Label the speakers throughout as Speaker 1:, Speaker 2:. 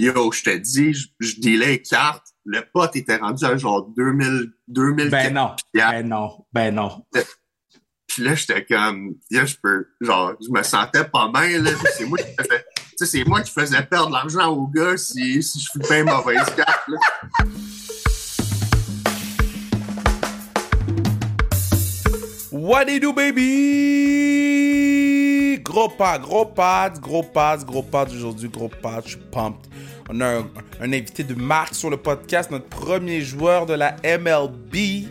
Speaker 1: yo, je te dis, je, je dealais cartes. Le pote était rendu à genre 2000, 2000
Speaker 2: Ben non, ben non, ben non.
Speaker 1: Puis là, j'étais comme, yo, je peux, genre, je me sentais pas bien, là. C'est moi qui faisais, tu sais, c'est moi qui faisais perdre l'argent au gars si, si je fais une mauvaise carte, là.
Speaker 2: What do you do, baby? Gros pas, gros pas, gros pas, gros pas aujourd'hui, gros pas, je suis pumped. On a un, invité de marque sur le podcast, notre premier joueur de la MLB.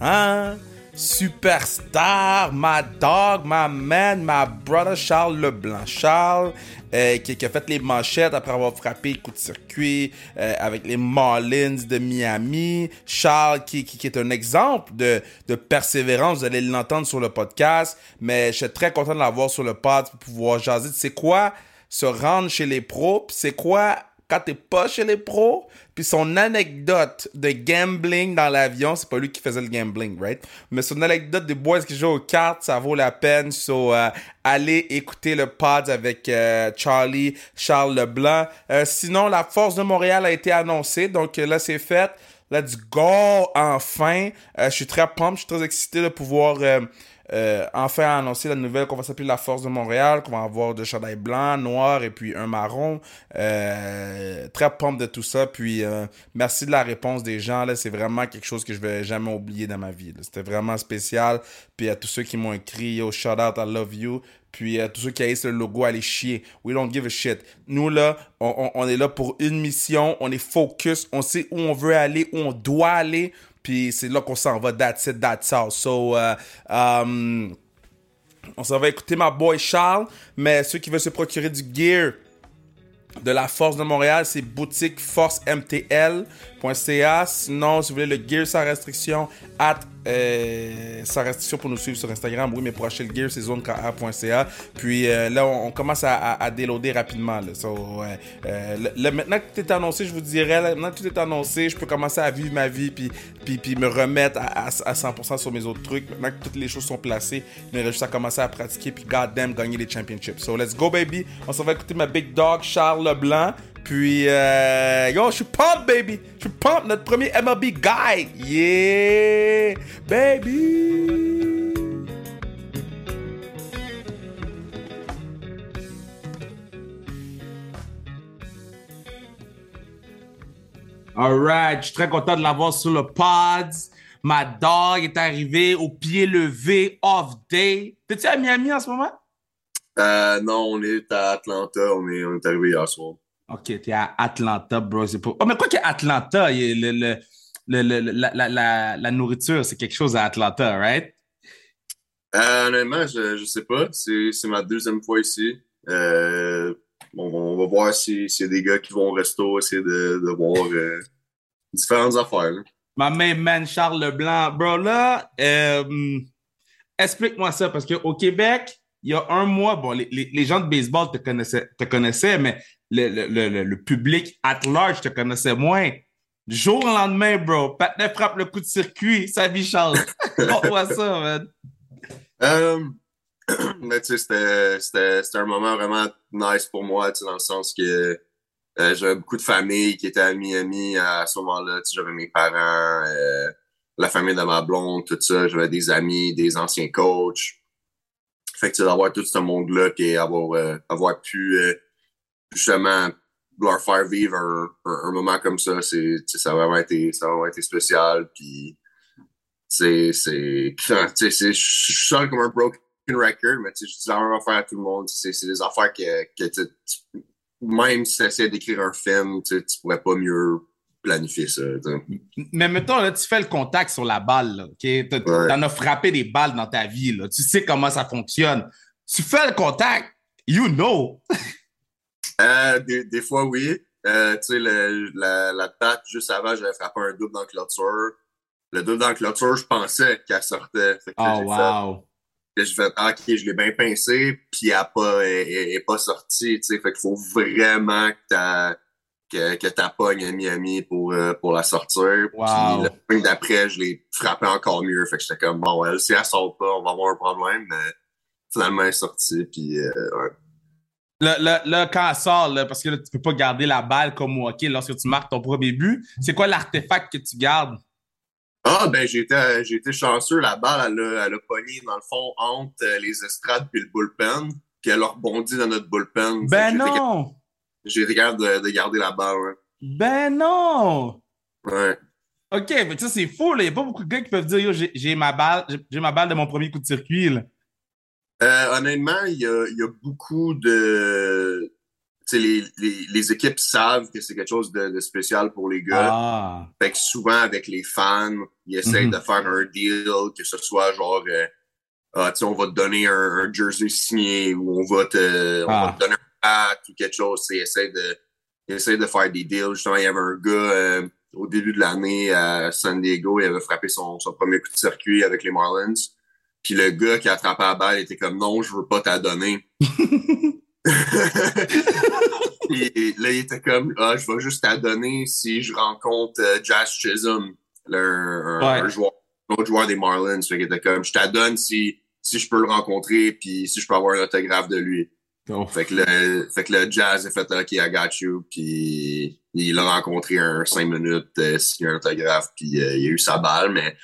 Speaker 2: Hein? Superstar, my dog, my man, my brother Charles Leblanc. Charles, euh, qui, qui a fait les manchettes après avoir frappé coup de circuit euh, avec les Marlins de Miami. Charles, qui, qui, qui est un exemple de, de persévérance. Vous allez l'entendre sur le podcast. Mais je suis très content de l'avoir sur le pod pour pouvoir jaser. C'est quoi se rendre chez les pros? C'est quoi quand t'es pas chez les pros, puis son anecdote de gambling dans l'avion, c'est pas lui qui faisait le gambling, right? Mais son anecdote des boys qui jouent aux cartes, ça vaut la peine. So, euh, écouter le pod avec euh, Charlie, Charles Leblanc. Euh, sinon, la Force de Montréal a été annoncée, donc euh, là, c'est fait. Let's go, enfin. Euh, je suis très pumped, je suis très excité de pouvoir euh, euh, enfin annoncer la nouvelle qu'on va s'appeler la Force de Montréal, qu'on va avoir deux chandails blancs, noirs et puis un marron. Euh, très pumped de tout ça. Puis euh, merci de la réponse des gens. là C'est vraiment quelque chose que je vais jamais oublier dans ma vie. C'était vraiment spécial. Puis à tous ceux qui m'ont écrit, yo, shout out, I love you. Puis à tous ceux qui haïssent le logo, allez chier. We don't give a shit. Nous, là, on- on est là pour une mission. On est focus. On sait où on veut aller, où on doit aller. Puis c'est là qu'on s'en va. That's it, that's all. So, uh, um, on s'en va écouter ma boy Charles. Mais ceux qui veulent se procurer du gear de la Force de Montréal, c'est boutique forcemtl.ca. Sinon, si vous voulez le gear sans restriction, at, euh, sans restriction pour nous suivre sur Instagram. Oui, mais pour acheter le gear, c'est zoneka.ca. Puis euh, là, on, commence à, déloader rapidement. Là. Euh, maintenant que tout est annoncé, je vous dirais, maintenant que tout est annoncé, je peux commencer à vivre ma vie puis, puis, puis me remettre à, à, à 100% sur mes autres trucs. Maintenant que toutes les choses sont placées, il me juste à commencer à pratiquer puis goddamn gagner les championships. So let's go baby. On s'en va écouter ma big dog Charles Leblanc. Puis, euh, yo, je suis pumped, baby. Je suis pumped, notre premier MLB guy. Yeah, baby. Alright, je suis très content de l'avoir sur le pod. Ma dog est arrivée au pied levé, off day. T'es-tu à Miami en ce moment?
Speaker 1: Euh, non, on est à Atlanta, on est, on est arrivé hier soir.
Speaker 2: Ok, t'es à Atlanta, bro. C'est pas... Oh, mais quoi qu'Atlanta, il y a le, le, le- le- la, la, la, nourriture, c'est quelque chose à Atlanta, right?
Speaker 1: Euh, honnêtement, je, je sais pas. C'est, c'est ma deuxième fois ici. Euh, bon, on va voir si- s'il y a des gars qui vont au resto, essayer de, de voir euh, différentes affaires. là.
Speaker 2: Ma main man Charles Leblanc. Bro, là, euh, explique-moi ça, parce qu'au Québec, il y a un mois, bon, les, les, les gens de baseball te connaissaient, te connaissaient mais le, le, le, le- public at large te connaissait moins. Du jour au lendemain, bro, Patnais frappe le coup de circuit, sa vie change. Voit ça, man.
Speaker 1: Euh, mais tu sais, c'était, un moment vraiment nice pour moi, tu sais, dans le sens que euh, j'avais beaucoup de familles qui étaient à Miami à ce moment-là. Tu sais, j'avais mes parents, euh, la famille de ma blonde, tout ça. J'avais des amis, des anciens coachs. Fait que tu sais, d'avoir tout ce monde-là et avoir, euh, avoir pu justement leur faire vivre un, un, un moment comme ça, c'est, tu ça a vraiment été, ça a vraiment été spécial. Puis c'est, c'est, tu sais, c'est, je sens comme un broken record, mais tu sais, je dis la même affaire à tout le monde. C'est, c'est des affaires que, que tu, tu- même si tu essaies d'écrire un film, tu, tu pourrais pas mieux planifier ça. tu.
Speaker 2: Mais mettons, là, tu fais le contact sur la balle, là,
Speaker 1: Ouais.
Speaker 2: T'en as frappé des balles dans ta vie, là. Tu sais comment ça fonctionne. Tu fais le contact, you know.
Speaker 1: Euh, des, des fois, oui. Euh, tu sais, le- la, la date juste avant, j'avais frappé un double dans la clôture. Le double dans la clôture, je pensais qu'elle sortait. Fait que
Speaker 2: Oh,
Speaker 1: j'ai fait-
Speaker 2: wow.
Speaker 1: Là, j'ai fait, ah, OK, je l'ai bien pincé, puis elle n'a pas, elle, elle- pas sortie, tu sais. Fait qu'il faut vraiment que t'as, que, que t'as pognes à Miami pour, euh, pour la sortir.
Speaker 2: Wow.
Speaker 1: Puis le d'après, je l'ai frappé encore mieux. Fait que j'étais comme, bon, elle, si elle sort pas, on va avoir un problème, mais finalement, elle est sortie, puis euh, ouais.
Speaker 2: Là, là, quand elle sort, là, parce que là, tu peux pas garder la balle comme au hockey lorsque tu marques ton premier but, c'est quoi l'artefact que tu gardes?
Speaker 1: Ah, ben, j'ai été, j'ai été chanceux. La balle, elle a, elle a pogné, dans le fond, entre euh, les estrades puis le bullpen. Puis elle a rebondi dans notre bullpen.
Speaker 2: Ben non!
Speaker 1: J'ai été capable de, de, garder la balle, ouais.
Speaker 2: Ben non!
Speaker 1: Ouais.
Speaker 2: OK, mais ça, c'est fou, là. Il n'y a pas beaucoup de gars qui peuvent dire, yo, j'ai ma balle, j'ai ma balle de mon premier coup de circuit, là.
Speaker 1: Euh, honnêtement, il y a, y a, beaucoup de. Les, les, les, équipes savent que c'est quelque chose de, de, spécial pour les gars.
Speaker 2: Ah.
Speaker 1: Fait que souvent, avec les fans, ils essayent
Speaker 2: Mhm.
Speaker 1: de faire un deal, que ce soit genre, euh, ah, on va te donner un, un, jersey signé ou on va te, on
Speaker 2: Ah.
Speaker 1: va te donner un hat ou quelque chose. Ils essayent de, ils essayent de faire des deals. Justement, il y avait un gars euh, au début de l'année à San Diego, il avait frappé son, son premier coup de circuit avec les Marlins. Puis le gars qui a attrapé la balle était comme non, je veux pas t'en donner. Et là, il était comme ah, je vais juste t'en donner si je rencontre euh, Jazz Chisholm, là, un, un,
Speaker 2: Ouais.
Speaker 1: un joueur, un autre joueur des Marlins. Fait qu'il était comme je t'en donne si, si je peux le rencontrer, puis si je peux avoir un autographe de lui.
Speaker 2: Oh.
Speaker 1: Fait que le, fait que le Jazz a fait OK, I got you, puis il l'a rencontré un cinq minutes, euh, signé un autographe, puis euh, il a eu sa balle, mais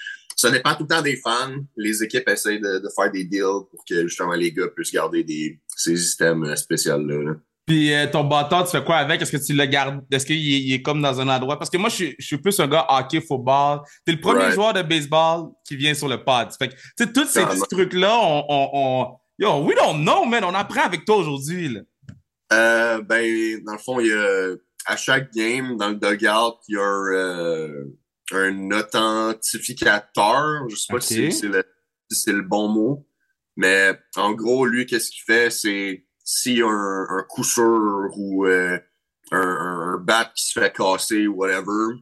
Speaker 1: ça dépend tout le temps des fans. Les équipes essayent de, de faire des deals pour que justement les gars puissent garder des, ces systèmes spéciaux-là. là.
Speaker 2: Puis euh, ton bâton, tu fais quoi avec? Est-ce que tu le gardes? Est-ce qu'il est, comme dans un endroit? Parce que moi, je suis, je suis plus un gars hockey, football. T'es le premier
Speaker 1: Right.
Speaker 2: joueur de baseball qui vient sur le pod. Fait que, tu sais, tous ces petits trucs-là, on, on, on- Yo, we don't know, man. On apprend avec toi aujourd'hui, là.
Speaker 1: Euh, ben, dans le fond, il y a, à chaque game, dans le dugout, il y a euh, un authentificateur. Je sais pas si c'est le, si c'est le bon mot. Mais en gros, lui, qu'est-ce qu'il fait? C'est s'il y a un, un coup sûr ou euh, un, un, bat qui se fait casser ou whatever,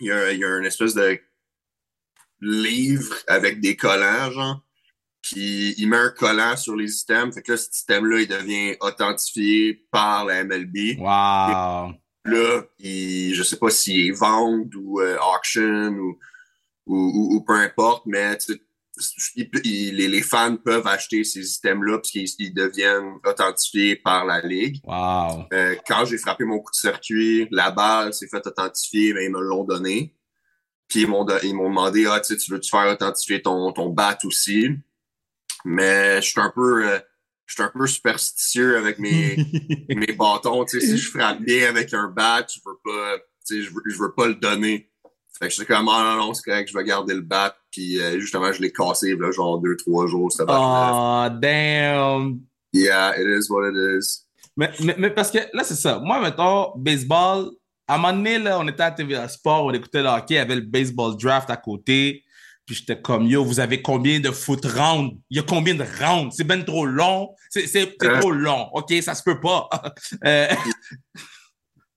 Speaker 1: il y a, il y a une espèce de livre avec des collants, genre. Puis il met un collant sur les items. Fait que là, ce système-là, il devient authentifié par la MLB.
Speaker 2: Wow.
Speaker 1: Là, il, je sais pas s'il est vente ou euh, auction ou, ou, ou, ou peu importe, mais tu sais, il peut- il- les, les fans peuvent acheter ces items-là parce qu'ils ils deviennent authentifiés par la ligue.
Speaker 2: Wow.
Speaker 1: Euh, quand j'ai frappé mon coup de circuit, la balle s'est fait authentifier, mais ils me l'ont donné. Puis ils m'ont ils demandé Ah, tu sais, tu veux-tu faire authentifier ton, ton bat aussi? Mais je suis un peu euh, je suis un peu superstitieux avec mes, mes bâtons. Tu sais, si je frappe bien avec un bat, je veux pas, tu sais, je veux, je veux pas le donner. Fait que j'étais comme ah non, non, c'est correct, je vais garder le bat. Puis euh, justement, je l'ai cassé là, genre deux, trois jours, ce.
Speaker 2: Oh, damn.
Speaker 1: Yeah, it is what it is.
Speaker 2: Mais, mais, mais parce que là, c'est ça. Moi, mettons, baseball, à un moment donné, là, on était à TVA Sport, on écoutait le hockey, il y avait le baseball draft à côté. Puis j'étais comme, yo, vous avez combien de foot rounds? Il y a combien de rounds? C'est ben trop long. C'est
Speaker 1: Hein?
Speaker 2: trop long. OK, ça se peut pas. Euh,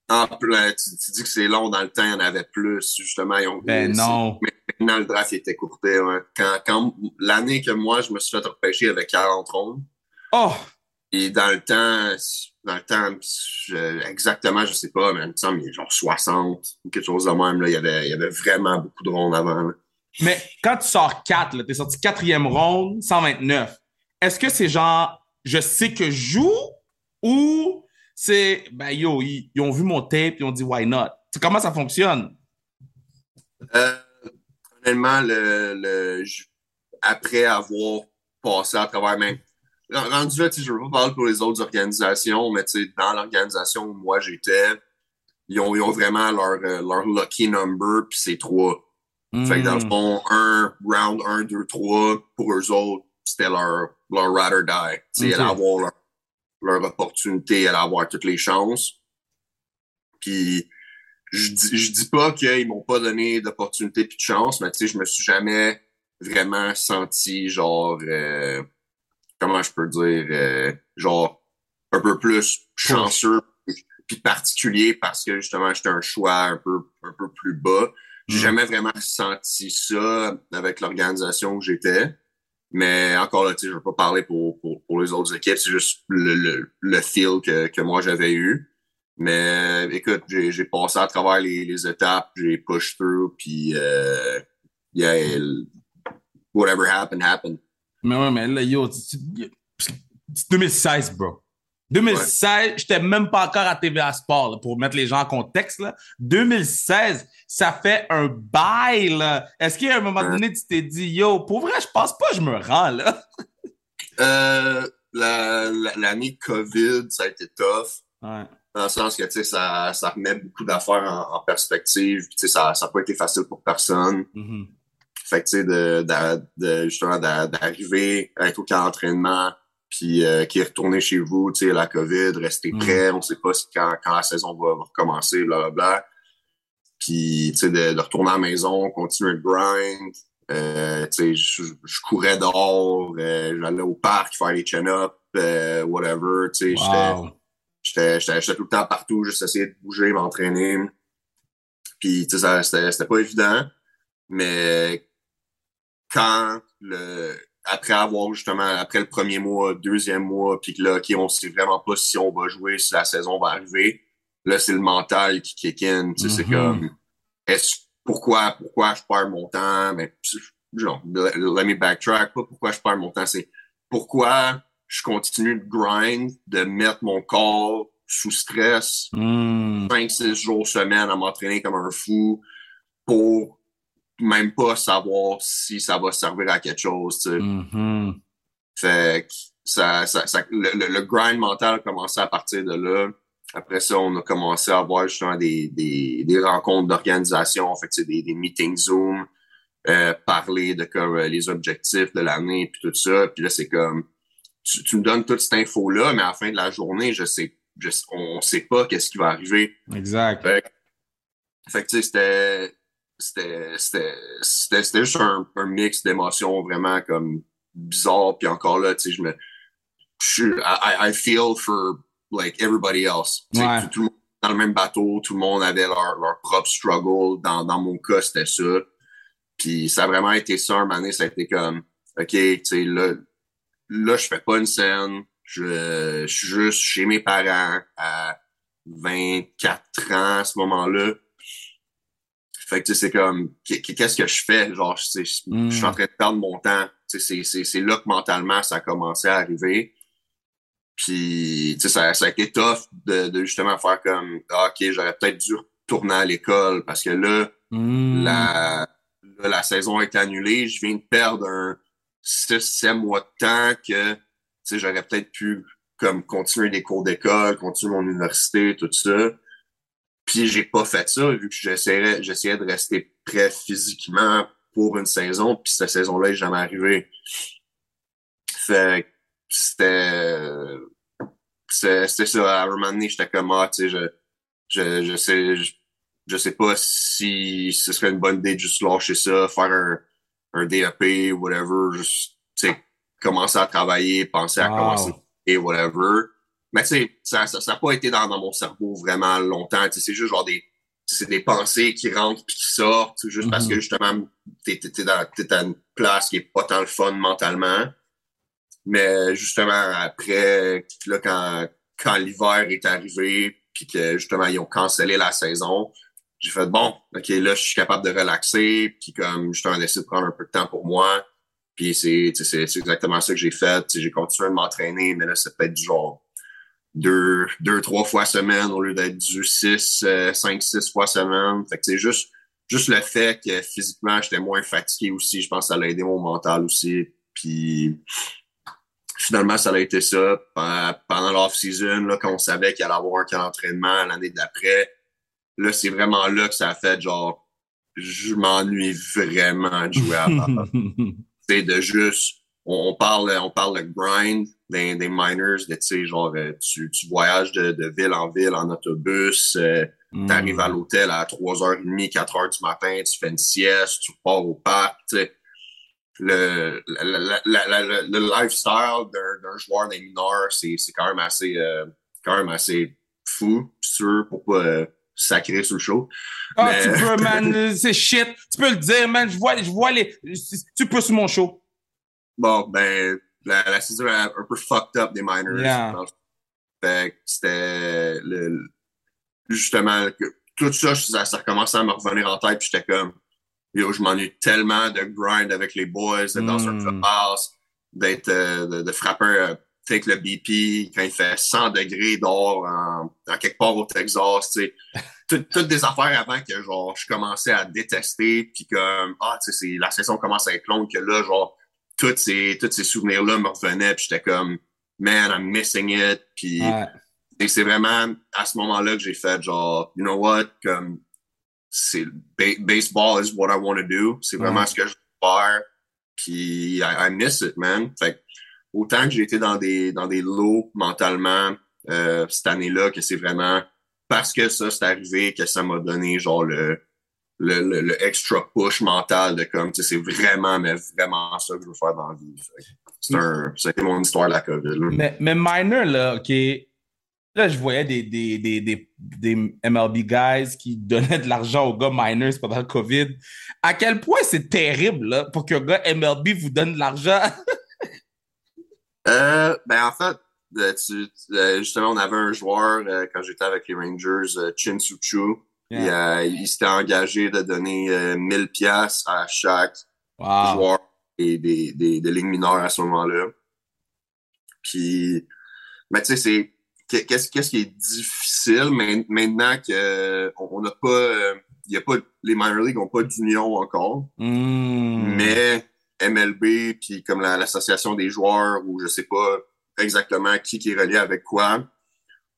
Speaker 1: En plus, euh, tu, tu dis que c'est long dans le temps, il y en avait plus, justement. Ils ont,
Speaker 2: ben non.
Speaker 1: Mais maintenant, le draft il était courté. ouais. Quand, quand l'année que moi, je me suis fait repêcher avec 40 rondes,
Speaker 2: Oh,
Speaker 1: et dans le temps, dans le temps, je- exactement, je sais pas, mais il me semble qu'il y a genre 60 ou quelque chose de même. Là, il, y avait, il y avait vraiment beaucoup de rondes avant. là.
Speaker 2: Mais quand tu sors 4, là, t'es sorti quatrième ronde, 129. Est-ce que c'est genre, je sais que je joue ou c'est, ben yo, ils, ont vu mon tape, ils ont dit why not? Comment ça fonctionne?
Speaker 1: Euh, le, le, après avoir passé à travers même. Rendu là, tu je ne veux pas parler pour les autres organisations, mais tu dans l'organisation où moi j'étais, ils ont, ils ont vraiment leur, euh, leur lucky number, puis c'est trois. Fait que dans le
Speaker 2: Hmm.
Speaker 1: fond, un round 1, 2, 3, pour eux autres, c'était leur, leur ride or die. Tu sais,
Speaker 2: Ok.
Speaker 1: Ils allaient avoir leur, leur opportunité, ils allaient avoir toutes les chances. Puis, je dis, je dis pas qu'ils m'ont pas donné d'opportunité puis de chance, mais tu sais, je me suis jamais vraiment senti genre, euh, comment je peux dire, euh, genre, un peu plus chanceux puis particulier parce que justement, j'étais un choix un peu, un peu plus bas. J'ai
Speaker 2: Mm.
Speaker 1: jamais vraiment senti ça avec l'organisation où j'étais. Mais encore là, je veux pas parler pour, pour, pour les autres équipes, c'est juste le, le, le feel que, que moi j'avais eu. Mais écoute, j'ai passé à travers les, les étapes, j'ai push through, puis euh, yeah, whatever happened, happened.
Speaker 2: Mais ouais, mais là, yo, tu- tu- c'est 2016, bro. 2016, j'étais même pas encore à TVA Sport, là, pour mettre les gens en contexte. Là. 2016, ça fait un bail. Est-ce qu'à un moment donné, tu t'es dit, yo, pour vrai, je pense pas je me rends là?
Speaker 1: Euh, la- la- L'année COVID, ça a été tough.
Speaker 2: Ouais.
Speaker 1: Dans le sens que, tu sais, ça, ça remet beaucoup d'affaires en, en perspective. Tu sais, ça n'a pas été facile pour personne.
Speaker 2: Mhm.
Speaker 1: Fait que, tu sais, de, de, de- justement, d'a- d'arriver à être au camp d'entraînement, puis euh, qui est retourné chez vous, tu sais, la COVID, rester
Speaker 2: Mm.
Speaker 1: prêt, on sait pas si quand, quand la saison va, va recommencer, blablabla. Puis, tu sais, de, de retourner à la maison, continuer le grind. Euh, tu sais, je, je courais dehors, euh, j'allais au parc faire les chin-ups, euh, whatever, tu sais, j'étais-
Speaker 2: Wow.
Speaker 1: J'étais tout le temps partout, juste essayer de bouger, m'entraîner. Puis, tu sais, c'était pas évident. Mais quand le après avoir justement, après le premier mois, deuxième mois, puis que là, OK, on sait vraiment pas si on va jouer, si la saison va arriver, là, c'est le mental qui kick in. Tu sais, c'est
Speaker 2: Mhm.
Speaker 1: comme est-ce pourquoi, pourquoi je perds mon temps? Mais genre, let let me backtrack, pas pourquoi je perds mon temps, c'est pourquoi je continue de grind, de mettre mon corps sous stress
Speaker 2: Mm.
Speaker 1: 5-6 jours semaine à m'entraîner comme un fou pour même pas savoir si ça va servir à quelque chose. tu sais.
Speaker 2: Mhm.
Speaker 1: Fait que ça, ça, ça- le, le- grind mental a commencé à partir de là. Après ça, on a commencé à avoir justement des, des, des rencontres d'organisation, en fait, c'est des, des meetings Zoom, euh, parler de comme, euh, les objectifs de l'année puis tout ça. Puis là, c'est comme tu, tu me donnes toute cette info-là, mais à la fin de la journée, je sais, je, on sait pas qu'est-ce qui va arriver.
Speaker 2: Exact.
Speaker 1: Fait, que- fait que, tu sais, c'était, c'était, c'était, c'était, c'était juste un, un mix d'émotions vraiment comme bizarre. Puis encore là, tu sais, je me, je, I, I feel for like everybody else.
Speaker 2: Ouais.
Speaker 1: tout, tout le monde dans le même bateau, tout le monde avait leur, leur propre struggle. Dans, dans mon cas, c'était ça. Puis ça a vraiment été ça, un moment donné, ça a été comme, OK, tu sais, là, là, je fais pas une scène. Je, je suis juste chez mes parents à 24 ans à ce moment-là. Fait que, tu sais, c'est comme, qu'est- qu'est-ce que je fais? Genre, je,
Speaker 2: Mm.
Speaker 1: suis en train de perdre mon temps. Tu sais, c'est- c'est c'est là que mentalement, ça a commencé à arriver. Puis, tu sais, ça, ça a été tough de, de justement faire comme, ah, OK, j'aurais peut-être dû retourner à l'école parce que là,
Speaker 2: Mm.
Speaker 1: la, là, la saison été annulée. Je viens de perdre un 6-7 mois de temps que tu sais, j'aurais peut-être pu comme continuer des cours d'école, continuer mon université, tout ça. Puis j'ai pas fait ça, vu que j'essayais, j'essayais de rester prêt physiquement pour une saison, puis cette saison-là est jamais arrivée. Fait que c'était. C'était c'était ça. À un moment donné, j'étais comme ah, tu sais, je, je, je sais. Je, je sais pas si ce serait une bonne idée de juste lâcher ça, faire un, un DAP, whatever, juste, tu sais, commencer à travailler, penser à
Speaker 2: Wow.
Speaker 1: commencer et whatever. Mais tu sais, ça ça ça a pas été dans, dans mon cerveau vraiment longtemps. Tu sais, c'est juste genre des c'est des pensées qui rentrent puis qui sortent, juste parce
Speaker 2: Mhm.
Speaker 1: que justement, t'es, t'es, t'es dans, t'es à une place qui est pas tant le fun mentalement. Mais justement, après, là, quand, quand l'hiver est arrivé, puis que justement, ils ont cancellé la saison, j'ai fait bon, ok, là, je suis capable de relaxer, puis comme justement, d'essayer de prendre un peu de temps pour moi. Puis c'est, tu sais, c'est, c'est exactement ça que j'ai fait. J'ai continué de m'entraîner, mais là, c'est peut-être du genre deux, deux, trois fois semaine au lieu d'être du six, euh, cinq, six fois semaine. Fait que c'est juste, juste le fait que physiquement, j'étais moins fatigué aussi. Je pense que ça a aidé mon mental aussi. Puis finalement, ça a été ça. Pendant, l'off-season, là, quand on savait qu'il allait avoir un camp d'entraînement l'année d'après, là, c'est vraiment là que ça a fait genre, je m'ennuie vraiment de jouer à c'est de juste on, on parle on parle de grind des, des miners de tu sais genre euh, tu, tu voyages de, de ville en ville en autobus euh,
Speaker 2: Mm.
Speaker 1: t'arrives à l'hôtel à 3h30 4h du matin tu fais une sieste tu pars au parc tu sais le, la- la- la- la- la- le lifestyle d'un joueur des mineurs c'est c'est quand même assez euh, quand même assez fou sûr pour pas euh, sacrer sur le show
Speaker 2: Ah,
Speaker 1: Mais-
Speaker 2: tu peux, man. C'est shit. Tu peux le dire, man. Je vois, je vois les. Tu peux sur mon show.
Speaker 1: Bon, ben, la, la saison un peu fucked up des miners.
Speaker 2: Yeah.
Speaker 1: C'était le, justement que tout ça, ça, ça recommençait à me revenir en tête, puis j'étais comme yo, je m'ennuie tellement de grind avec les boys, d'être dans un
Speaker 2: Mm.
Speaker 1: clubhouse, d'être euh, de, de frapper euh, avec le BP, quand il fait 100 degrés dehors en, en quelque part au Texas, tu sais. Tout- Toutes des affaires avant que, genre, je commençais à détester, puis comme, ah, tu sais, la saison commence à être longue, que là, genre, tous ces, tous ces souvenirs-là me revenaient, puis j'étais comme, man, I'm missing it, puis
Speaker 2: Ouais.
Speaker 1: et c'est vraiment à ce moment-là que j'ai fait, genre, you know what, comme, c'est, ba- baseball is what I want to do, c'est vraiment
Speaker 2: Ouais.
Speaker 1: ce que je veux faire, puis I, I miss it, man. Fait autant que j'ai été dans des, dans des lows mentalement euh, cette année-là, que c'est vraiment parce que ça c'est arrivé que ça m'a donné genre le, le, le, le extra push mental de comme, c'est vraiment, mais vraiment ça que je veux faire dans la vie. C'est un, c'était mon histoire de la COVID. là.
Speaker 2: Mais, mais minor, là, OK. Là, je voyais des, des, des, des, des MLB guys qui donnaient de l'argent aux gars minors pendant le COVID. À quel point c'est terrible, là, pour qu'un gars MLB vous donne de l'argent?
Speaker 1: Euh, ben en fait, euh, tu- euh, justement, on avait un joueur euh, quand j'étais avec les Rangers, Chin Suchu.
Speaker 2: Yeah.
Speaker 1: Euh, il s'était engagé de donner euh, 1000 pièces à chaque
Speaker 2: Wow.
Speaker 1: joueur et des, des, des ligues mineures à ce moment-là. Puis, mais tu sais, c'est qu'est- qu'est-ce qu'est-ce qui est difficile mais, maintenant que on n'a pas, euh, il y a pas les minor leagues n'ont pas d'union encore.
Speaker 2: Hmm.
Speaker 1: Mais MLB, puis comme la- l'association des joueurs, ou je sais pas exactement qui, qui est relié avec quoi,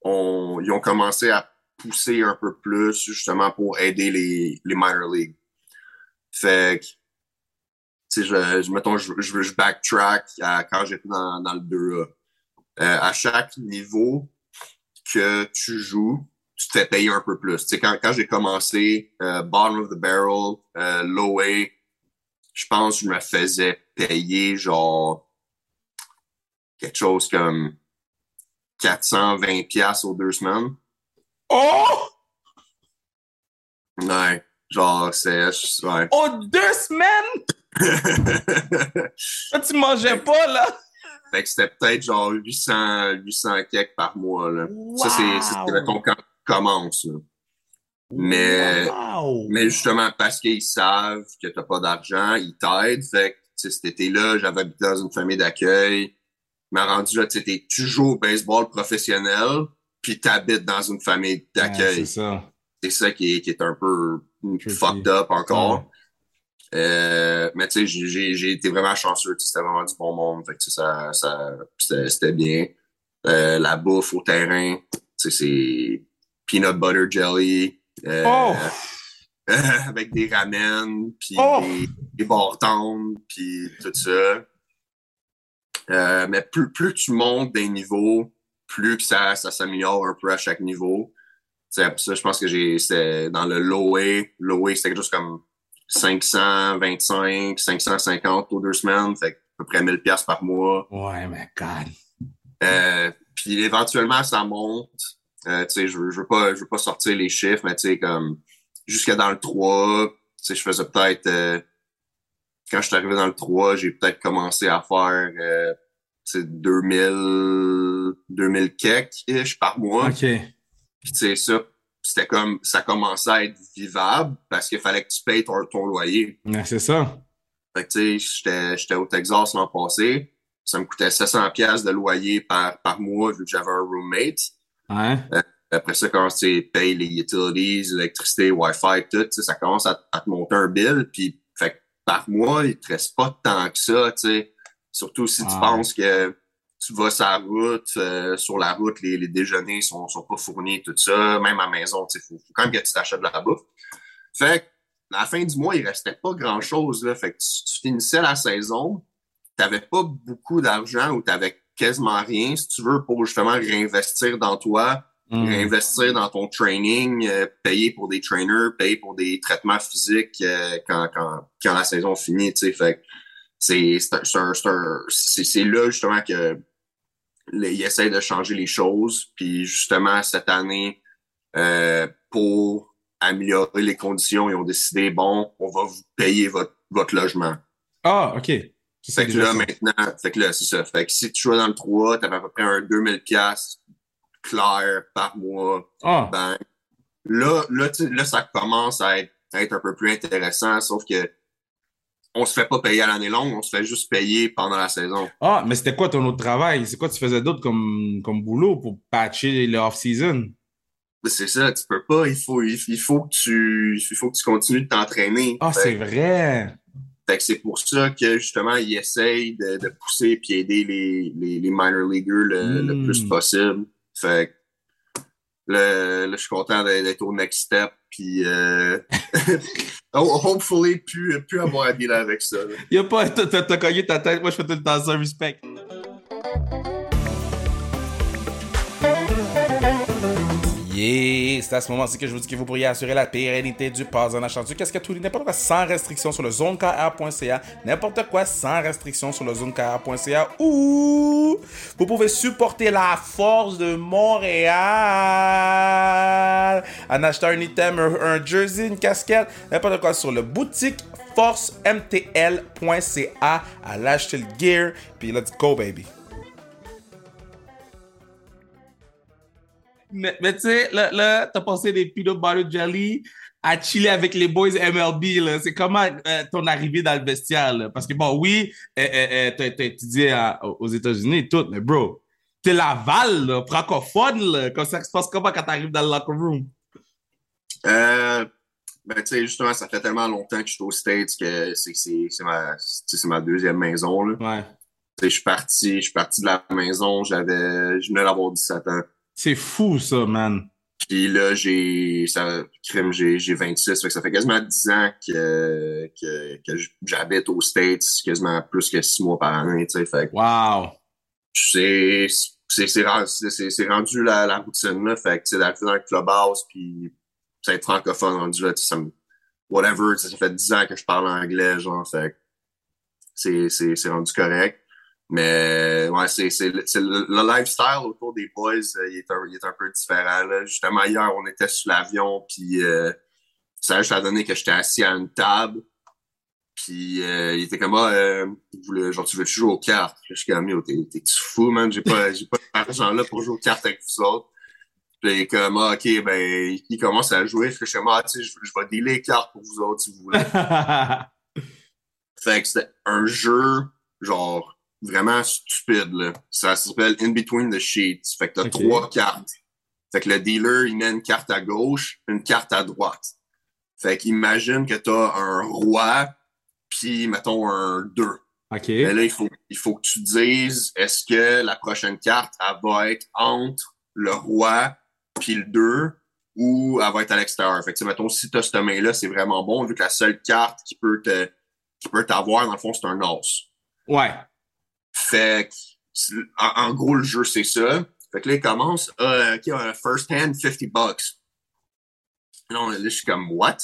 Speaker 1: on, ils ont commencé à pousser un peu plus justement pour aider les, les minor leagues. Fait que, tu sais, je, je, mettons, je, je, backtrack à quand j'étais dans, dans le 2A. Euh, à chaque niveau que tu joues, tu te fais payer un peu plus. Tu sais, quand, quand j'ai commencé, euh, bottom of the barrel, euh, low je pense que je me faisais payer genre quelque chose comme 420 pièces aux deux semaines.
Speaker 2: Oh!
Speaker 1: Ouais, genre c'est ouais.
Speaker 2: Oh, deux semaines! Toi, tu mangeais pas, là?
Speaker 1: fait que c'était peut-être genre 800 800 quelques par mois là. Ça c'est ça, c'est mettons, quand tu commences là. Mais-
Speaker 2: Wow!
Speaker 1: Mais justement, parce qu'ils savent que t'as pas d'argent, ils t'aident. Fait que, cet été-là, j'avais habité dans une famille d'accueil. m'a rendu là, tu au baseball professionnel, puis t'habites dans une famille
Speaker 2: Ouais,
Speaker 1: d'accueil.
Speaker 2: c'est ça.
Speaker 1: c'est ça qui est, qui est un peu
Speaker 2: Tricky.
Speaker 1: fucked up encore. Euh, mais tu sais, j'ai- été vraiment chanceux. tu sais, C'était vraiment du bon monde. Fait que, tu sais, ça, ça, c'était bien. Euh, la bouffe au terrain, tu sais, c'est peanut butter jelly. euh,
Speaker 2: Oh!
Speaker 1: avec des ramen, puis
Speaker 2: Oh!
Speaker 1: des, des bartendes, puis tout ça. Euh, mais plus, plus tu montes des niveaux, plus que ça, ça s'améliore un peu à chaque niveau. Ça, je pense que j'ai dans le low A. Low A, c'était quelque chose comme 525, 550 aux deux semaines, fait à peu près 1000 pièces par mois.
Speaker 2: Ouais, mais God.
Speaker 1: Euh, puis éventuellement, ça monte. Euh, tu sais, je veux, je veux pas, je veux pas sortir les chiffres, mais tu sais, comme jusque dans le 3, tu sais, je faisais peut-être euh, quand je suis arrivé dans le 3, j'ai peut-être commencé à faire euh, tu sais, 2000, 2000 kek-ish par mois.
Speaker 2: OK.
Speaker 1: Puis tu sais, ça, c'était comme ça commençait à être vivable parce qu'il fallait que tu payes ton, ton loyer.
Speaker 2: Ouais, c'est ça.
Speaker 1: Fait que tu sais, j'étais, au Texas l'an passé. Ça me coûtait 700 pièces de loyer par, par mois vu que j'avais un roommate.
Speaker 2: Ouais.
Speaker 1: Après ça, quand tu payes les utilities, l'électricité, Wi-Fi, tout, ça commence à, à te monter un bill. Puis, fait par mois, il te reste pas tant que ça, tu sais. Surtout si tu penses que tu vas sur la route, euh, sur la route, les, les déjeuners sont, sont pas fournis, tout ça. Même à la maison, tu sais, faut, faut quand même que tu t'achètes de la bouffe. Fait que, à la fin du mois, il restait pas grand-chose, là. Fait que tu, tu finissais la saison, t'avais pas beaucoup d'argent ou t'avais quasiment rien, si tu veux, pour justement réinvestir dans toi,
Speaker 2: Mm.
Speaker 1: réinvestir dans ton training, euh, payer pour des trainers, payer pour des traitements physiques euh, quand, quand, quand la saison finit, tu sais. Fait c'est là justement que ils essayent de changer les choses. Puis justement, cette année, euh, pour améliorer les conditions, ils ont décidé, bon, on va vous payer votre, votre logement.
Speaker 2: Ah, OK. C'est
Speaker 1: Fait que là,
Speaker 2: ça.
Speaker 1: maintenant, fait que là, c'est ça. Fait que si tu joues dans le 3, t'avais à peu près un 2000 pièces clair par mois.
Speaker 2: Ah,
Speaker 1: Ben, là, là, là, ça commence à être, à être un peu plus intéressant, sauf que on se fait pas payer à l'année longue, on se fait juste payer pendant la saison.
Speaker 2: Ah, mais c'était quoi ton autre travail? C'est quoi tu faisais d'autre comme, comme boulot pour patcher le off-season?
Speaker 1: C'est ça, tu peux pas, il faut, il, faut que tu, il faut que tu continues de t'entraîner.
Speaker 2: Ah, c'est vrai!
Speaker 1: Fait que c'est pour ça que justement, ils essayent de, de pousser et aider les, les, les minor leaguers le, le, plus hmm. possible. Fait que là, je suis content d'être au next step. Puis, euh, hopefully, plus, plus avoir à dealer avec ça.
Speaker 2: Il a pas, t'as cogné ta tête. Moi, je fais tout le temps ça, respect. c'est à ce moment-ci que je vous dis que vous pourriez assurer la pérennité du pass en achetant du casque tout n'importe quoi sans restriction sur le zonekr.ca, n'importe quoi sans restriction sur le zonekr.ca ou vous pouvez supporter la force de Montréal en achetant un item, un, jersey, une casquette, n'importe quoi sur le boutique forcemtl.ca à l'acheter le gear, puis let's go baby. Mais, tu sais, là, là t'as passé des peanut butter jelly à chiller avec les boys MLB. C'est comment euh, ton arrivée dans le vestiaire? Parce que bon, oui, euh, euh, t'as, étudié aux États-Unis et tout, mais bro, t'es Laval, là, francophone. Là. Comme ça se passe comment quand t'arrives dans le locker room?
Speaker 1: Euh, ben, tu sais, justement, ça fait tellement longtemps que je suis aux States que c'est, ma, ma deuxième maison. Là.
Speaker 2: Ouais.
Speaker 1: Je suis parti, je suis parti de la maison, j'avais, je venais d'avoir 17 ans.
Speaker 2: C'est fou, ça, man.
Speaker 1: Puis là, j'ai, ça, crime, j'ai, j'ai 26. Fait que ça fait quasiment 10 ans que, que, que j'habite aux States, quasiment plus que 6 mois par année, tu sais. Fait
Speaker 2: wow.
Speaker 1: C'est, c'est, c'est, c'est, rendu la, la routine, là. Fait que, tu sais, d'arriver dans le clubhouse, puis être francophone rendu là, ça me, whatever, ça fait 10 ans que je parle anglais, genre, fait c'est, c'est, c'est rendu correct. Mais ouais, c'est, c'est, le, le, lifestyle autour des boys, euh, il, est un, il, est un, peu différent. Là. Justement, hier, on était sur l'avion, puis euh, ça a juste donné que j'étais assis à une table. Puis euh, il était comme ah, euh, genre tu veux jouer aux cartes? Je suis comme t'es, fou, man, j'ai pas, j'ai pas d'argent là pour jouer aux cartes avec vous autres. Puis il est comme ah, ok, ben il commence à jouer, je suis comme ah, tu sais, je, je vais dealer les cartes pour vous autres si vous voulez. fait que c'était un jeu genre vraiment stupide. Là. Ça s'appelle In Between the Sheets. Fait que t'as trois cartes. Fait que le dealer, il met une carte à gauche, une carte à droite. Fait qu'imagine que t'as un roi, puis mettons un 2.
Speaker 2: OK.
Speaker 1: Mais là, il faut, il faut que tu dises, est-ce que la prochaine carte, elle va être entre le roi puis le 2 ou elle va être à l'extérieur? Fait que, mettons, si t'as cette main-là, c'est vraiment bon, vu que la seule carte qui peut te, qui peut t'avoir, dans le fond, c'est un os.
Speaker 2: Ouais.
Speaker 1: Fait que, en, gros, le jeu, c'est ça. Fait que là, il commence, euh, OK, first hand, 50 bucks. Là, là, je suis comme, what?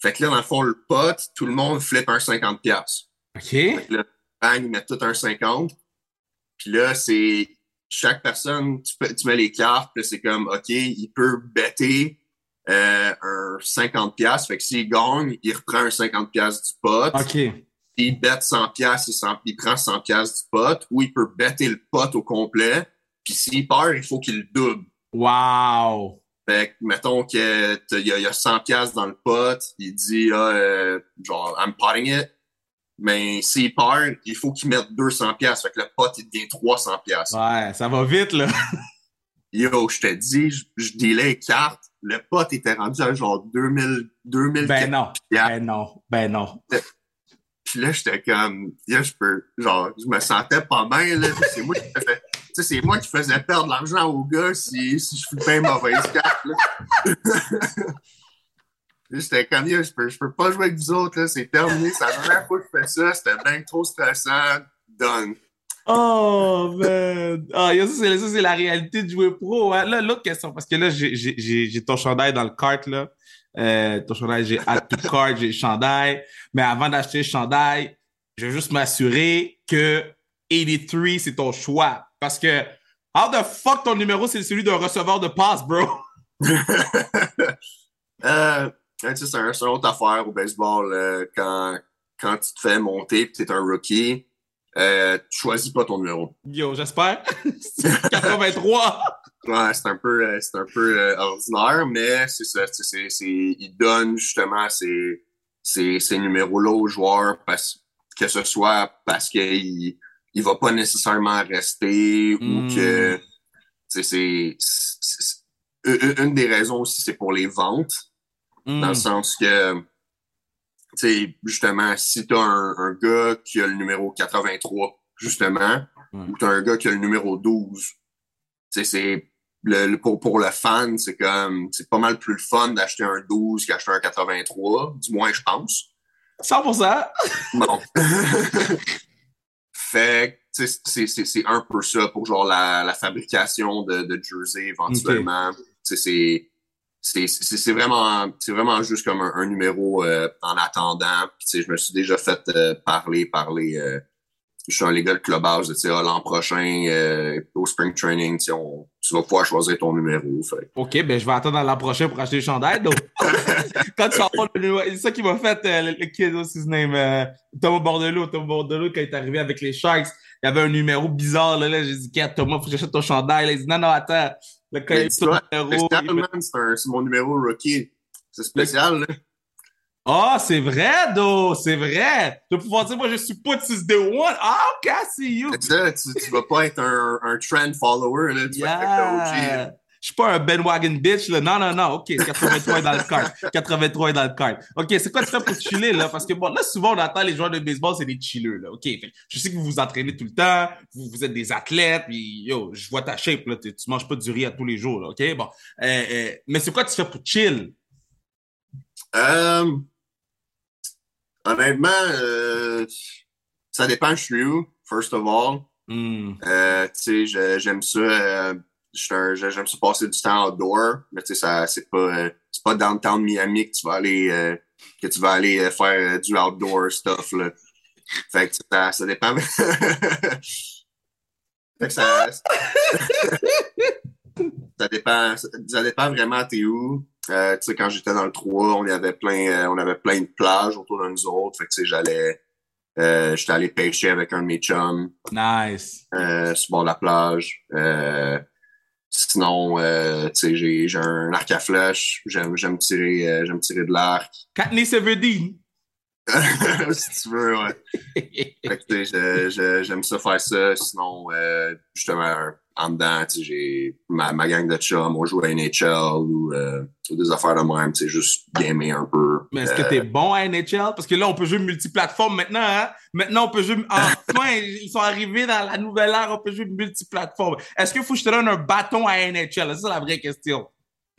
Speaker 1: Fait que là, dans le fond, le pot, tout le monde flippe un 50 pièces.
Speaker 2: OK. Fait
Speaker 1: que là, bang, ils mettent tout un 50. Puis là, c'est chaque personne, tu, tu mets les cartes, puis c'est comme, OK, il peut bêter euh, un 50 pièces. Fait que s'il gagne, il reprend un 50 pièces du pot.
Speaker 2: OK
Speaker 1: il bête 100 pièces, il, prend 100 pièces du pot, ou il peut bêter le pot au complet, puis s'il perd, il faut qu'il le double.
Speaker 2: Wow!
Speaker 1: Fait que, mettons qu'il y, a 100 pièces dans le pot, il dit, ah, euh, genre, I'm potting it, mais s'il perd, il faut qu'il mette 200 pièces, fait que le pot, il devient 300 pièces.
Speaker 2: Ouais, ça va vite, là.
Speaker 1: Yo, je te dis, je, je les cartes, le pot était rendu à genre 2000, 2000
Speaker 2: Ben non, ben non, ben non.
Speaker 1: Puis là, j'étais comme, je peux, genre, je me sentais pas bien, là. C'est moi qui faisais, c'est moi perdre l'argent au gars si, si je fais une mauvaise carte, là. J'étais comme, je peux, je peux pas jouer avec vous autres, là. C'est terminé. C'est la première fois que je fais ça. C'était bien trop stressant. Done.
Speaker 2: Oh, man! Ah, ça, c'est la réalité de jouer pro. Hein. Là, l'autre question, parce que là, j'ai ton chandail dans le cart, là. Euh, ton chandail, j'ai add to cart, j'ai le chandail. Mais avant d'acheter le chandail, je veux juste m'assurer que 83, c'est ton choix. Parce que, how the fuck ton numéro, c'est celui d'un receveur de passe, bro?
Speaker 1: euh, c'est un, une autre affaire au baseball. Euh, quand, quand tu te fais monter et tu es un rookie, euh, tu choisis pas ton numéro.
Speaker 2: Yo, j'espère. 83!
Speaker 1: Ouais, c'est un peu, euh, c'est un peu euh, ordinaire, mais c'est ça. C'est, c'est, il donne justement ses, ces, ces numéros-là aux joueurs, parce, que ce soit parce qu'il il va pas nécessairement rester ou
Speaker 2: Mm.
Speaker 1: que c'est une des raisons aussi, c'est pour les ventes,
Speaker 2: Mm.
Speaker 1: dans le sens que, tu sais, justement, si tu as un, un gars qui a le numéro 83, justement,
Speaker 2: Mm.
Speaker 1: ou tu as un gars qui a le numéro 12, tu sais, c'est le, le- pour, pour le fan, c'est comme c'est pas mal plus le fun d'acheter un 12 qu'acheter un 83, du moins je pense.
Speaker 2: 100%.
Speaker 1: Bon. fait que, c'est- un peu ça pour genre la, la fabrication de, de jersey éventuellement. C'est vraiment vraiment juste comme un, un numéro euh, en attendant. Puis, je me suis déjà fait euh, parler parler euh, je suis un gars de tu sais, ah, l'an prochain euh, au spring training, on- tu vas pouvoir choisir ton numéro. Fait.
Speaker 2: OK, ben je vais attendre l'an prochain pour acheter le chandail. Donc, quand tu vas avoir le numéro, c'est ça qui m'a fait euh, le, kid, what's his name, euh, Thomas Bordelot. Thomas Bordelot, quand il est arrivé avec les Sharks, il y avait un numéro bizarre. Là, là. J'ai dit, Kat, Thomas, faut que j'achète ton chandail. Là, il dit, non, non, attends. Là, quand il numéro, il-
Speaker 1: c'est mon numéro rookie. C'est spécial, là.
Speaker 2: Ah, c'est vrai, Do, c'est vrai. Je vais pouvoir dire, moi, je suis pas de 6 day one. Ah, OK, see you.
Speaker 1: Ça, tu, tu vas pas être un, un trend follower, là. Tu vas être
Speaker 2: Yeah.
Speaker 1: OG.
Speaker 2: Je suis pas un Ben Wagon bitch, là. Non, non, non. OK, 83 est dans le card. 83 est dans le card. OK, c'est quoi tu fais pour chiller, là? Parce que, bon, là, souvent, on entend les joueurs de baseball, c'est des chilleux, là. OK, fait je sais que vous vous entraînez tout le temps. Vous, vous êtes des athlètes. Puis, yo, je vois ta shape, là. Tu, tu manges pas du riz à tous les jours, là. OK, bon. Euh, euh, mais c'est quoi tu fais pour chill?
Speaker 1: Euh, honnêtement, euh, ça dépend, je suis où, first of all.
Speaker 2: Hmm.
Speaker 1: Euh, tu sais, j'aime ça. euh, j'aime ça passer du temps outdoor, mais tu sais, c'est pas, euh, c'est pas downtown Miami que tu vas aller, que tu vas aller faire du outdoor stuff, là. Fait que ça, ça dépend. fait que ça, ça dépend, ça dépend vraiment t'es où. Euh, tu sais, quand j'étais dans le 3, on y avait plein, euh, on avait plein de plages autour de nous autres. Fait que tu sais, j'allais, euh, j'étais allé pêcher avec un de mes chums
Speaker 2: Nice.
Speaker 1: euh, sur bord de la plage. Euh, sinon, euh, tu sais, j'ai, j'ai un arc à flèche. J'aime, j'aime tirer, j'aime tirer de l'arc.
Speaker 2: Katniss Everdeen.
Speaker 1: si tu veux, ouais. Fait que, tu sais, j'aime ça faire ça. Sinon, justement, en dedans, j'ai ma, ma gang de chums, on joue à NHL ou, euh, ou des affaires de même, tu sais, juste gamer un peu.
Speaker 2: Mais est-ce
Speaker 1: Euh,
Speaker 2: que t'es bon à NHL? Parce que là, on peut jouer multiplateforme maintenant, hein? Maintenant, on peut jouer. Enfin, ils sont arrivés dans la nouvelle ère, on peut jouer multiplateforme. Est-ce qu'il faut que je te donne un bâton à NHL? C'est ça la vraie question.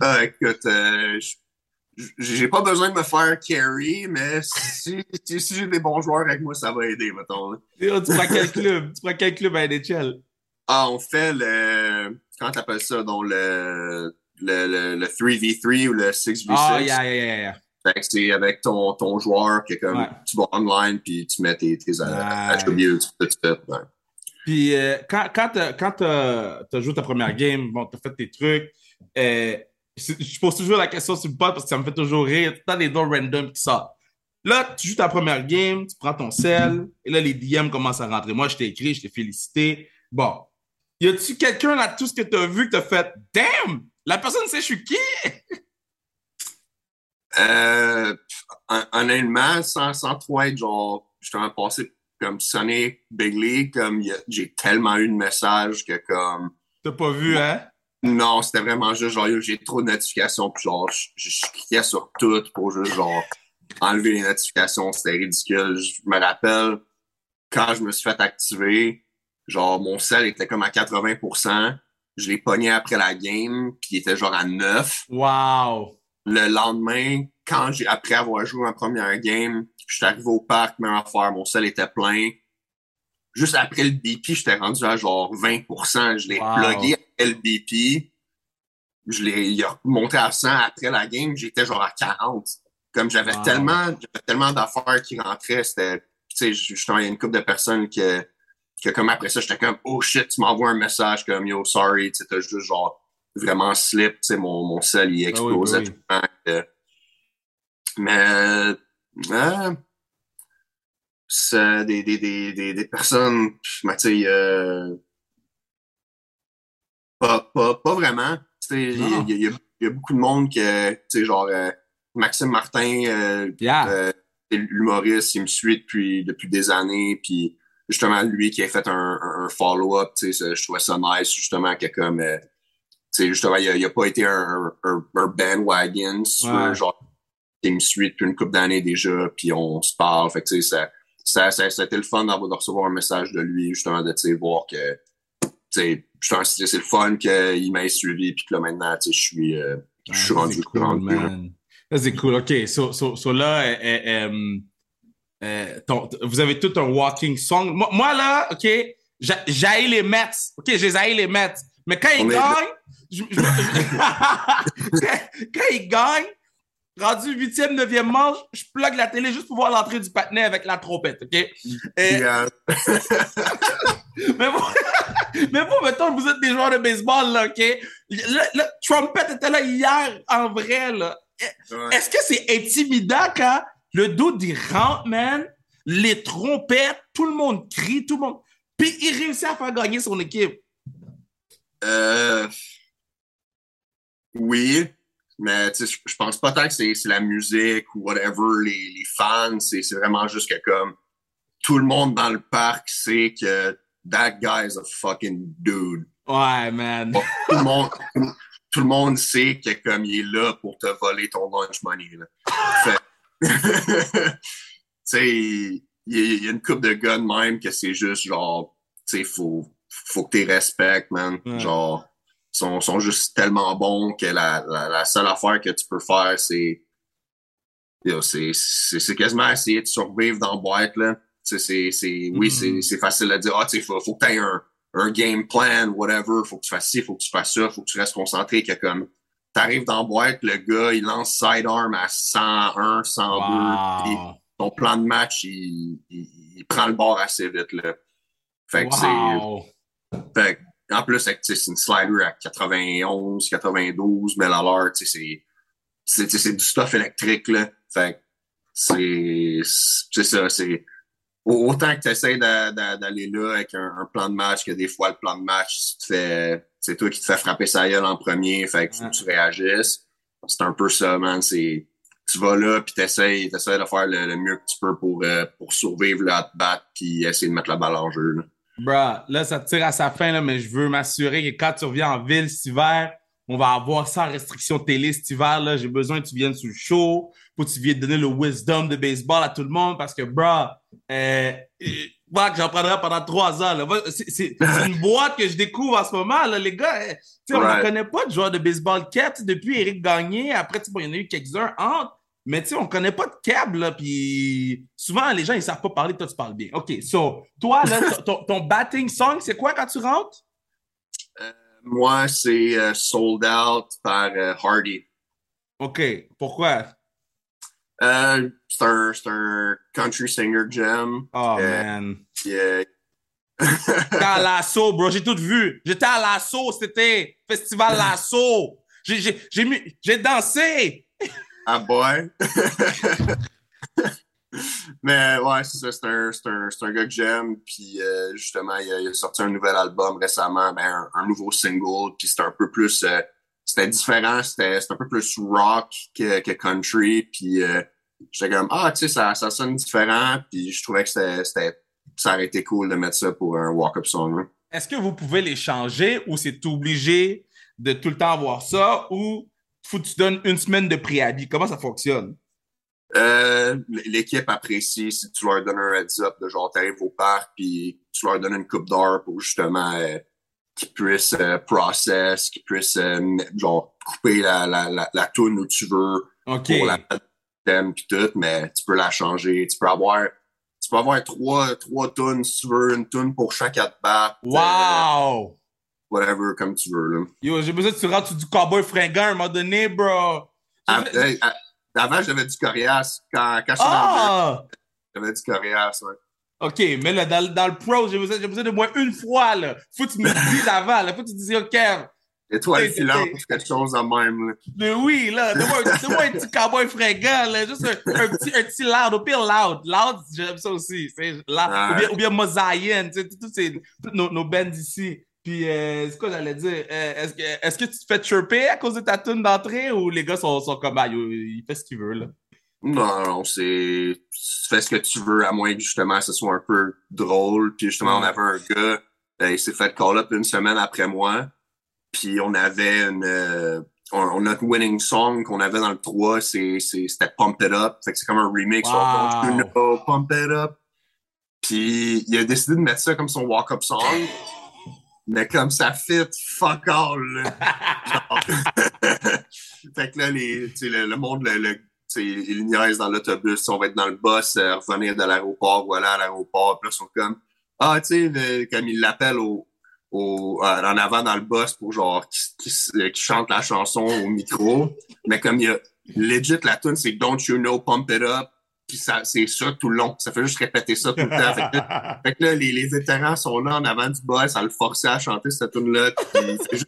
Speaker 1: Ah, écoute, euh, j- j'ai pas besoin de me faire carry, mais si, si, si j'ai des bons joueurs avec moi, ça va aider, mettons.
Speaker 2: Tu prends quel club? Tu prends quel club à NHL?
Speaker 1: Ah, on fait le. Comment t'appelles ça? Donc, le, le, le, le 3v3 ou le 6v6.
Speaker 2: Ah, yeah, yeah, yeah, yeah.
Speaker 1: Fait que c'est avec ton, ton joueur que comme
Speaker 2: Ouais.
Speaker 1: tu vas online puis tu mets tes, tes
Speaker 2: Nice.
Speaker 1: attributes, tout ça.
Speaker 2: Puis euh, quand, quand quand t'as- t'as joué ta première game, bon, t'as fait tes trucs, euh, je pose toujours la question sur le pod parce que ça me fait toujours rire. T'as des doigts random qui sortent. Là, tu joues ta première game, tu prends ton sel, et là, les DM commencent à rentrer. Moi, je t'ai écrit, je t'ai félicité. Bon. Y a-tu quelqu'un là, tout ce que t'as vu, que t'as fait Damn! La personne sait je suis qui?
Speaker 1: Euh, hon- honnêtement, sans, sans trop être genre, justement passé comme sonner Big League, comme j'ai tellement eu de messages que comme
Speaker 2: T'as pas vu, hein?
Speaker 1: non, c'était vraiment juste genre j'ai trop de notifications, puis genre je, je cliquais sur tout pour juste genre enlever les notifications, c'était ridicule. Je me rappelle quand je me suis fait activer, genre mon sel était comme à 80%, je l'ai pogné après la game, puis il était genre à 9
Speaker 2: Wow!
Speaker 1: le lendemain, quand j'ai après avoir joué ma première game, je suis arrivé au parc, même affaire, mon sel était plein. Juste après le BP, j'étais rendu à genre 20%. Je l'ai
Speaker 2: Wow.
Speaker 1: plugué après le BP. Je l'ai il a monté à 100 après la game, j'étais genre à 40. Comme j'avais
Speaker 2: Wow.
Speaker 1: tellement, j'avais tellement d'affaires qui rentraient, c'était, tu sais, y a une couple de personnes que, que comme après ça, j'étais comme, oh shit, tu m'envoies un message comme, yo, sorry, tu t'as juste genre vraiment slip, tu sais, mon, mon sel, il explosait
Speaker 2: ben oui.
Speaker 1: tout le temps. Mais, euh, c'est des, des, des, des, des personnes, mais tu sais, euh, pas, pas, pas vraiment. Tu sais, il y, y a beaucoup de monde que, tu sais, genre, euh, Maxime Martin, euh,
Speaker 2: Yeah!
Speaker 1: euh, l'humoriste, il me suit depuis, depuis des années, puis justement, lui qui a fait un, un follow-up, je trouvais ça nice, justement, que comme, euh, justement, il a, pas été un, bandwagon, ouais. genre, il me suit depuis une couple d'années déjà, puis on se parle, fait que, ça, ça, ça, ça a été le fun de recevoir un message de lui, justement, de, voir que, c'est le fun qu'il m'ait suivi, puis que là, maintenant, je suis, euh, je suis rendu,
Speaker 2: cool, rendu c'est cool. OK. So, so, so là, euh, euh, ton, vous avez tout un walking song. Moi, moi là, OK, j'ai les Mets. OK, j'ai les Mets. Mais quand ils gagnent, je, quand, ils gagnent, rendu huitième, neuvième manche, je plug la télé juste pour voir l'entrée du patinet avec la trompette, OK? Et... Yeah. mais, vous, mais vous, mettons, vous êtes des joueurs de baseball, là, OK? Le, le trompette était là hier, en vrai, là. Est-ce que c'est intimidant quand le dos dit rentre, man, les trompettes, tout le monde crie, tout le monde. Puis il réussit à faire gagner son équipe?
Speaker 1: Euh... Oui, mais je pense pas tant que c'est la musique ou whatever, les, les fans, c'est vraiment juste que comme tout le monde dans le parc sait que that guy is a fucking dude.
Speaker 2: Ouais, man.
Speaker 1: Tout le monde, tout le monde sait que comme il est là pour te voler ton lunch money. tu sais, il y, a une coupe de gars même que c'est juste genre, tu sais, faut, faut que tu respectes, man. Genre, sont, sont juste tellement bons que la, la, seule affaire que tu peux faire, c'est c'est quasiment essayer de survivre dans la boîte, là. c'est, oui, mm. c'est facile de dire, ah, tu faut, faut que tu aies un, un game plan, whatever, faut que tu fasses ci, faut que tu fasses ça, faut que tu restes concentré, que comme t'arrives dans la boîte, le gars, il lance sidearm à 101, 102, ton plan de match, il, il, prend le bord assez vite, là. Fait que c'est... Fait en plus, c'est une slider à 91, 92 mais à l'heure, c'est c'est du stuff électrique, là. Fait c'est ça, c'est autant que tu essaies d'aller là avec un, plan de match, que des fois, le plan de match, c'est toi qui te fais frapper sa gueule en premier, fait que faut que tu réagisses. C'est un peu ça, man. C'est, tu vas là, puis t'essayes, essaies de faire le, mieux que tu peux pour, euh, pour survivre le hot-bat, puis essayer de mettre la balle en jeu. Là.
Speaker 2: Bruh, là, ça tire à sa fin, là, mais je veux m'assurer que quand tu reviens en ville cet hiver, on va avoir sans restriction télé cet hiver. Là. J'ai besoin que tu viennes sur le show, pour que tu viennes donner le wisdom de baseball à tout le monde parce que, bro, euh, que j'en prendrai pendant trois ans. C'est une boîte que je découvre en ce moment. Là, les gars, euh, on ne connaît pas de joueur de baseball cap depuis Eric Gagné. Après, il y en a eu quelques-uns entre. Mais tu sais, on connaît pas de câble, puis souvent, les gens, ils savent pas parler, toi, tu parles bien. OK, so, toi, là, ton, batting song, c'est quoi quand tu rentres?
Speaker 1: Euh, moi, c'est euh, Sold Out par euh, Hardy.
Speaker 2: OK. Pourquoi?
Speaker 1: Euh, c'est un, un, country singer gem.
Speaker 2: Oh, man. Yeah. J'étais à l'assaut, bro. J'ai tout vu. J'étais à l'assaut. C'était Festival l'assaut. J'ai dansé.
Speaker 1: Ah, boy. Mais ouais, c'est ça, c'est un, un, un, gars que j'aime. Puis euh, justement, il a, sorti un nouvel album récemment, ben, un, nouveau single. Puis c'était un peu plus. Euh, c'était différent, c'était un peu plus rock que, que country. Puis euh, j'étais comme, ah, tu sais, ça, ça sonne différent. Puis je trouvais que c'était ça aurait été cool de mettre ça pour un walk-up song.
Speaker 2: Est-ce que vous pouvez les changer ou c'est obligé de tout le temps avoir ça ou faut que tu donnes une semaine de préavis? Comment ça fonctionne?
Speaker 1: Euh, l'équipe apprécie si tu leur donnes un heads up de genre t'arrives au parc puis tu leur donnes une coupe d'heure pour justement euh, qu'ils puissent euh, process, qu'ils puissent genre couper la, la, la, la tune où tu veux
Speaker 2: pour
Speaker 1: la thème puis tout, mais tu peux la changer. Tu peux avoir tu peux avoir trois, trois tunes si tu veux, une tune pour chaque at bat.
Speaker 2: Wow!
Speaker 1: whatever, comme tu veux. Là.
Speaker 2: Yo, j'ai besoin que tu rentres du cowboy fringant à un moment donné, bro.
Speaker 1: Avant, j'avais du coriace. Quand, quand ah! j'avais du coriace, ouais.
Speaker 2: OK, mais là, dans, dans le pro, j'ai besoin, besoin, de moins une fois, là. Faut que tu me dises avant, là. Faut que tu te dises, OK.
Speaker 1: Étoile filante, quelque chose de même, là.
Speaker 2: Mais oui, là. Donne-moi un petit cowboy fringant, là. Juste un, un, petit, un petit loud, au pire loud. Loud, j'aime ça aussi. Loud. Ou bien, ou bien Mosaïen, tous nos, nos bands ici. Puis, euh, c'est quoi j'allais dire? Euh, est-ce, que, est-ce que tu te fais chirper à cause de ta tune d'entrée ou les gars sont, sont comme, ah, il fait ce qu'il veut, là?
Speaker 1: Non, non, c'est. Tu fais ce que tu veux, à moins que justement ce soit un peu drôle. Puis justement, on avait un gars, euh, il s'est fait call-up une semaine après moi. Puis on avait une. Euh, on, notre winning song qu'on avait dans le 3, c'était Pump It Up. Fait que c'est comme un remix
Speaker 2: Wow.
Speaker 1: You Know, Pump It Up. Puis il a décidé de mettre ça comme son walk-up song. Mais comme ça fit fuck all. là. Fait que là, les, tu sais, le, le monde, le, ils niaisent dans l'autobus, on va être dans le bus, euh, revenir de l'aéroport, voilà, à l'aéroport. Puis là, ils sont comme, ah, tu sais, comme ils l'appellent au, au, euh, en avant dans le bus pour genre, qui, chante la chanson au micro. Mais comme il y a, legit, la tune c'est Don't You Know, Pump It Up. Puis ça, c'est ça tout le long. Ça fait juste répéter ça tout le temps. Fait que là, fait que là, les, les vétérans sont là en avant du boss à le forcer à chanter cette tune-là. Puis fait juste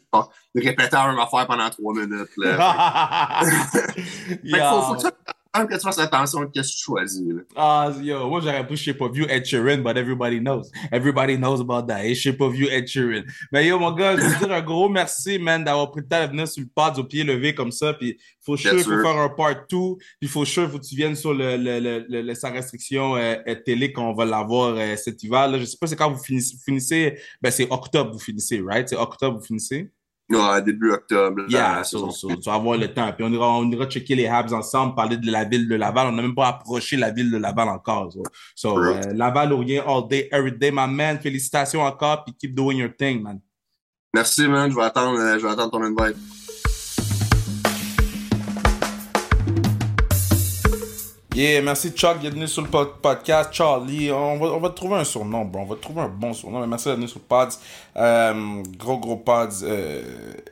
Speaker 1: répéter la même affaire pendant trois minutes. Là. Fait que faut, faut que, ça- quand que tu fasses attention à ce que tu choisis. Là?
Speaker 2: Ah, yo, moi j'aurais pris Shape of You Ed Sheeran, but everybody knows. Everybody knows about that. Hey, Shape of You Ed Sheeran. Mais yo, mon gars, je veux dire un gros merci, man, d'avoir pris le temps de venir sur le pod au pied levé comme ça. Puis faut il faut faire un part 2. Puis faut sûr, faut que tu viennes sur le, le, le, le, le- sans restriction euh, euh, télé qu'on va l'avoir euh, cet hiver. Là. Je sais pas c'est quand vous finissez. vous finissez ben, c'est octobre, vous finissez, right? C'est octobre, vous finissez?
Speaker 1: Ouais, début octobre.
Speaker 2: Yeah, so, tu vas avoir le temps. Puis on ira, on ira checker les Habs ensemble, parler de la ville de Laval. On n'a même pas approché la ville de Laval encore. So, euh, Laval, Orient, all day, every day, my man. Félicitations encore, puis keep doing your thing, man.
Speaker 1: Merci, man. Je vais attendre, euh, je vais attendre ton invite.
Speaker 2: Yeah, merci Chuck venu sur le pod- podcast. Charlie, on va, on va te trouver un surnom, bro. On va te trouver un bon surnom. Merci d'être venu sur le pod. Euh, gros, gros pod. Euh,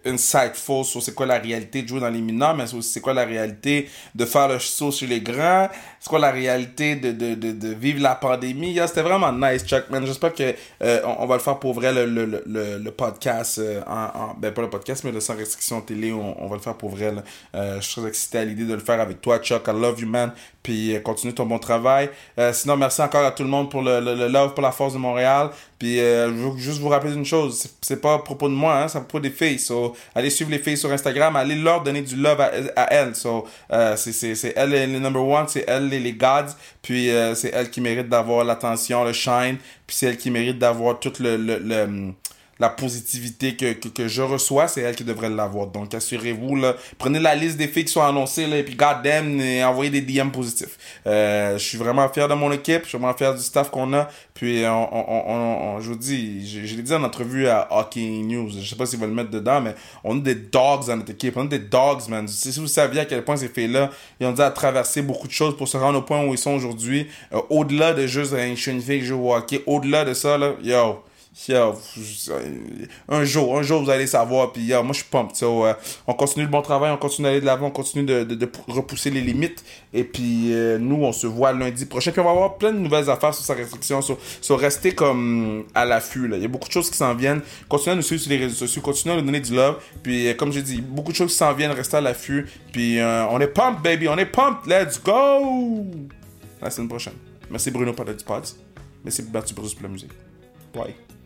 Speaker 2: insightful sur c'est quoi la réalité de jouer dans les mineurs, mais c'est quoi la réalité de faire le saut sur les grands. C'est quoi la réalité de, de, de, de vivre la pandémie. Yeah, C'était vraiment nice, Chuck, man. J'espère que euh, on, va le faire pour vrai, le, le, le- le, podcast. euh, en, en- ben, pas le podcast, mais le sans restriction télé. On, on va le faire pour vrai. là. Euh, je suis très excité à l'idée de le faire avec toi, Chuck. I love you, man. Puis euh, continue ton bon travail. Euh, sinon, merci encore à tout le monde pour le, le, le love pour la force de Montréal. Puis euh, je veux juste vous rappeler une chose, c'est- pas à propos de moi, hein, c'est à propos des filles. So, allez suivre les filles sur Instagram, allez leur donner du love à, elles. So, euh, c'est- c'est c'est elle les, number one, c'est elle les, les gods. Puis euh, c'est elle qui mérite d'avoir l'attention, le shine. Puis c'est elle qui mérite d'avoir tout le, le, le- la positivité que, que, que je reçois, c'est elle qui devrait l'avoir. Donc, assurez-vous, là, prenez la liste des filles qui sont annoncées, là, et puis goddamn, et envoyez des DM positifs. Euh, je suis vraiment fier de mon équipe, je suis vraiment fier du staff qu'on a, puis on, on, on, on- je vous dis, je, je l'ai dit en entrevue à Hockey News, je sais pas s'ils veulent le mettre dedans, mais on a des dogs dans notre équipe, on a des dogs, man. Si vous saviez à quel point ces filles-là, ils ont dû à traverser beaucoup de choses pour se rendre au point où ils sont aujourd'hui, euh, au-delà de juste, je suis une fille qui joue au hockey, au-delà de ça, là, yo, Yo, un jour, un jour vous allez savoir. Puis yo, moi je suis pumped. Euh, on continue le bon travail, on continue d'aller de l'avant, on continue de, repousser les limites. Et puis euh, nous, on se voit lundi prochain. Puis on va avoir plein de nouvelles affaires sur sa restriction. Sur, rester comme à l'affût. Il y a beaucoup de choses qui s'en viennent. Continuez à nous suivre sur les réseaux sociaux, continuez à nous donner du love. Puis euh, comme j'ai dit, beaucoup de choses s'en viennent, restez à l'affût. Puis euh, on est pumped, baby, on est pumped. Let's go! La semaine prochaine. Merci Bruno pour le Pods. Merci Mathieu Bruce pour la musique. Bye.